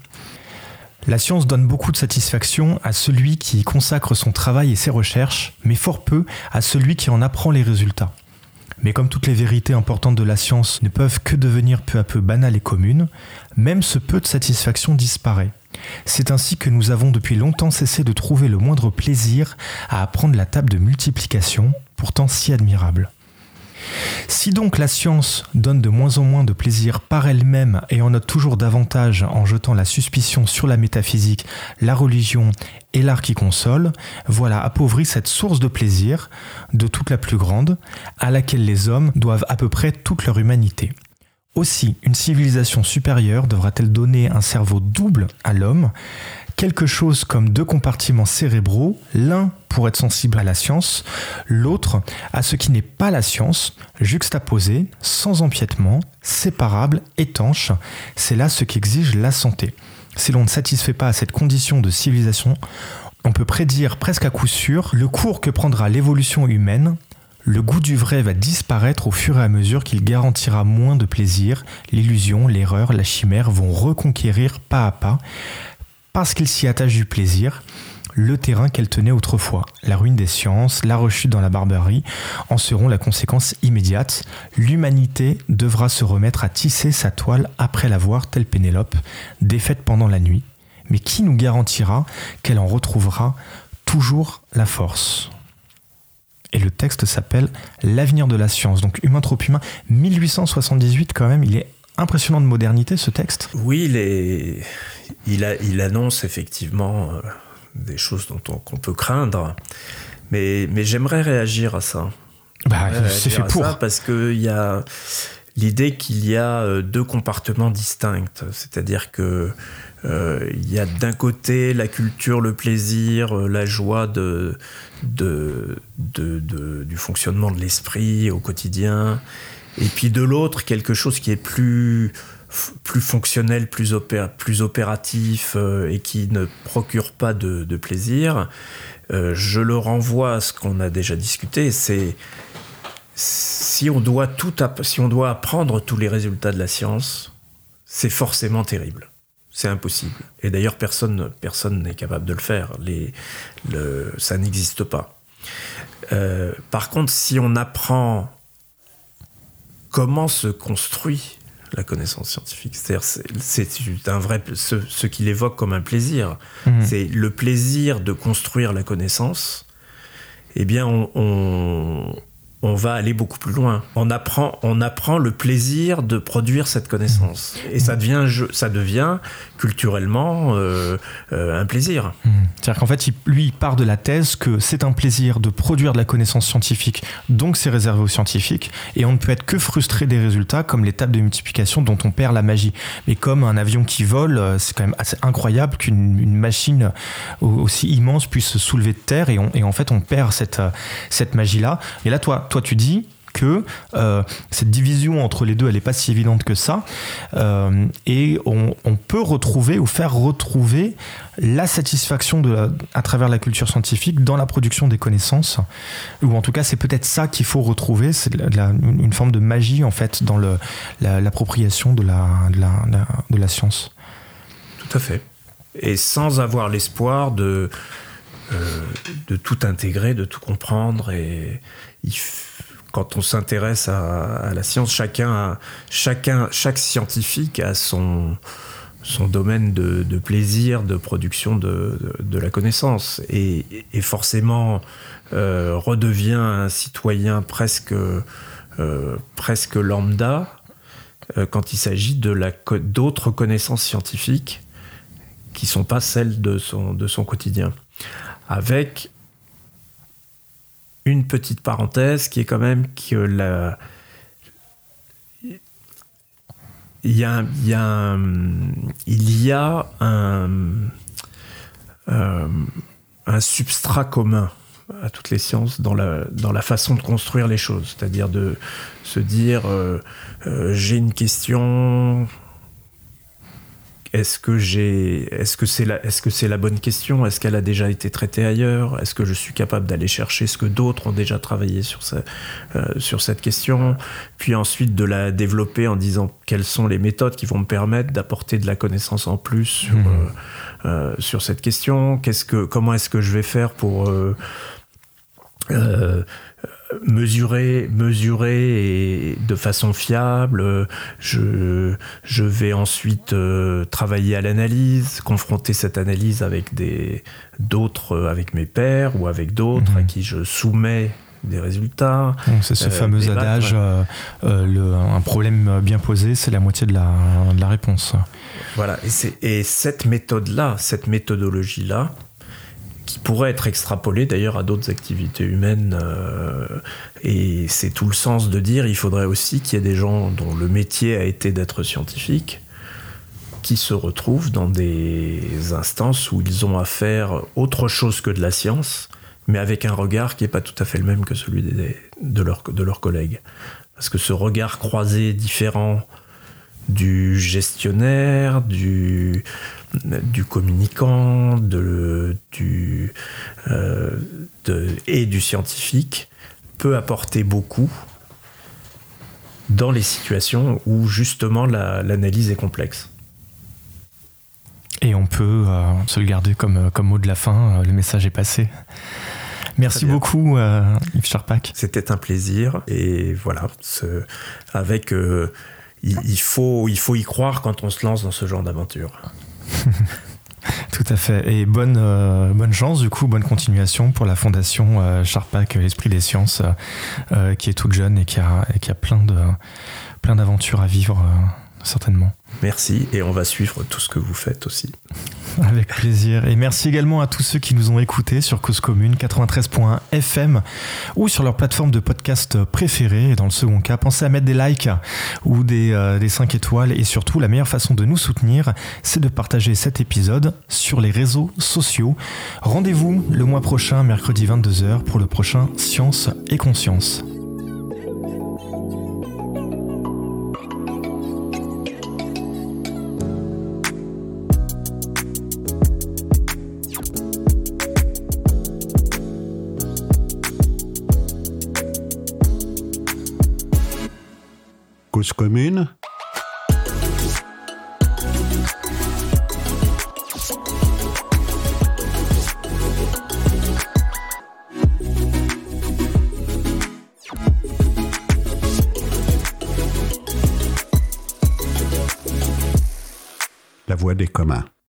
La science donne beaucoup de satisfaction à celui qui y consacre son travail et ses recherches, mais fort peu à celui qui en apprend les résultats. Mais comme toutes les vérités importantes de la science ne peuvent que devenir peu à peu banales et communes, même ce peu de satisfaction disparaît. C'est ainsi que nous avons depuis longtemps cessé de trouver le moindre plaisir à apprendre la table de multiplication, pourtant si admirable. Si donc la science donne de moins en moins de plaisir par elle-même et en note toujours davantage en jetant la suspicion sur la métaphysique, la religion et l'art qui console, voilà appauvri cette source de plaisir, de toute la plus grande, à laquelle les hommes doivent à peu près toute leur humanité. Aussi, une civilisation supérieure devra-t-elle donner un cerveau double à l'homme, quelque chose comme deux compartiments cérébraux, l'un pour être sensible à la science, l'autre à ce qui n'est pas la science, juxtaposés, sans empiètement, séparables, étanches, c'est là ce qu'exige la santé. Si l'on ne satisfait pas à cette condition de civilisation, on peut prédire presque à coup sûr le cours que prendra l'évolution humaine. Le goût du vrai va disparaître au fur et à mesure qu'il garantira moins de plaisir, l'illusion, l'erreur, la chimère vont reconquérir pas à pas, parce qu'il s'y attache du plaisir, le terrain qu'elle tenait autrefois. La ruine des sciences, la rechute dans la barbarie en seront la conséquence immédiate. L'humanité devra se remettre à tisser sa toile après l'avoir, telle Pénélope, défaite pendant la nuit. Mais qui nous garantira qu'elle en retrouvera toujours la force? Et le texte s'appelle L'avenir de la science. Donc Humain trop humain, 1878 quand même, il est impressionnant de modernité ce texte. Oui, il, est, il, a, il annonce effectivement euh, des choses dont on, qu'on peut craindre, mais, mais j'aimerais réagir à ça. Bah, c'est fait pour. Ça parce qu'il y a l'idée qu'il y a euh, deux compartiments distincts, c'est-à-dire que euh, il y a d'un côté la culture, le plaisir, euh, la joie de, de, du fonctionnement de l'esprit au quotidien, et puis de l'autre quelque chose qui est plus plus fonctionnel, plus, opératif et qui ne procure pas de, plaisir. je le renvoie à ce qu'on a déjà discuté, c'est si on doit si on doit apprendre tous les résultats de la science, c'est forcément terrible. C'est impossible. Et d'ailleurs, personne personne n'est capable de le faire. Ça n'existe pas. Euh, par contre, si on apprend comment se construit la connaissance scientifique, c'est un vrai ce, ce qu'il évoque comme un plaisir. Mmh. C'est le plaisir de construire la connaissance. Eh bien, on on va aller beaucoup plus loin. On apprend, on apprend le plaisir de produire cette connaissance. Et ça devient, ça devient culturellement euh, euh, un plaisir. Mmh. C'est-à-dire qu'en fait, lui, il part de la thèse que c'est un plaisir de produire de la connaissance scientifique, donc c'est réservé aux scientifiques, et on ne peut être que frustré des résultats, comme les tables de multiplication dont on perd la magie. Mais comme un avion qui vole, euh, c'est quand même assez incroyable qu'une machine aussi immense puisse se soulever de terre, et, et en fait, on perd cette, cette magie-là. Et là, toi, toi, tu dis que euh, cette division entre les deux, elle n'est pas si évidente que ça. Euh, et on, peut retrouver ou faire retrouver la satisfaction de à travers la culture scientifique dans la production des connaissances. Ou en tout cas, c'est peut-être ça qu'il faut retrouver, c'est une forme de magie en fait dans l'appropriation de, la, de, la, science. Tout à fait. Et sans avoir l'espoir de, euh, de tout intégrer, de tout comprendre. Et il quand on s'intéresse à, la science, chacun, chacun, chaque scientifique a son, domaine de, plaisir, de production de, la connaissance, et, forcément euh, redevient un citoyen presque, euh, presque lambda euh, quand il s'agit d'autres connaissances scientifiques qui sont pas celles de son, de son quotidien. Avec une petite parenthèse qui est quand même que la. Il y a, il y a, un, il y a un, euh, un substrat commun à toutes les sciences dans la, dans la façon de construire les choses. C'est-à-dire de se dire euh, euh, j'ai une question, est-ce que j'ai, est-ce que c'est la, est-ce que c'est la bonne question? Est-ce qu'elle a déjà été traitée ailleurs? Est-ce que je suis capable d'aller chercher ce que d'autres ont déjà travaillé sur, euh, sur cette question? Puis ensuite de la développer en disant quelles sont les méthodes qui vont me permettre d'apporter de la connaissance en plus sur, mmh. euh, euh, sur cette question? Qu'est-ce que, comment est-ce que je vais faire pour mesurer, mesurer et de façon fiable. Je, je vais ensuite euh, travailler à l'analyse, confronter cette analyse avec des d'autres, avec mes pairs ou avec d'autres à mhm. qui je soumets des résultats. C'est ce euh, fameux débattre. adage, euh, euh, le- un problème bien posé, c'est la moitié de la, de la réponse. Voilà, et, et cette méthode-là, cette méthodologie-là, qui pourrait être extrapolée d'ailleurs à d'autres activités humaines, euh, et c'est tout le sens de dire il faudrait aussi qu'il y ait des gens dont le métier a été d'être scientifique, qui se retrouvent dans des instances où ils ont à autre chose que de la science, mais avec un regard qui n'est pas tout à fait le même que celui de, de leurs collègues. Parce que ce regard croisé différent du gestionnaire, du, du communicant, de, du, euh, de- et du scientifique peut apporter beaucoup dans les situations où justement la- l'analyse est complexe. Et on peut euh, se le garder comme, comme mot de la fin, euh, le message est passé. Merci beaucoup euh, Yves Charpak. C'était un plaisir et voilà, ce- avec euh, il, il faut il faut y croire quand on se lance dans ce genre d'aventure. [laughs] Tout à fait. Et bonne, euh, bonne chance, du coup, bonne continuation pour la fondation euh, l'Esprit des Sciences, euh, euh, qui est toute jeune et qui a, plein d'aventures à vivre, euh, certainement. Merci et on va suivre tout ce que vous faites aussi. [laughs] Avec plaisir. Et merci également à tous ceux qui nous ont écoutés sur Cause Commune 93.1 FM ou sur leur plateforme de podcast préférée. Et dans le second cas, pensez à mettre des likes ou des, euh, des 5 étoiles. Et surtout, la meilleure façon de nous soutenir, c'est de partager cet épisode sur les réseaux sociaux. Rendez-vous le mois prochain, mercredi 22h, pour le prochain Science et Conscience. Commune La voix des communs.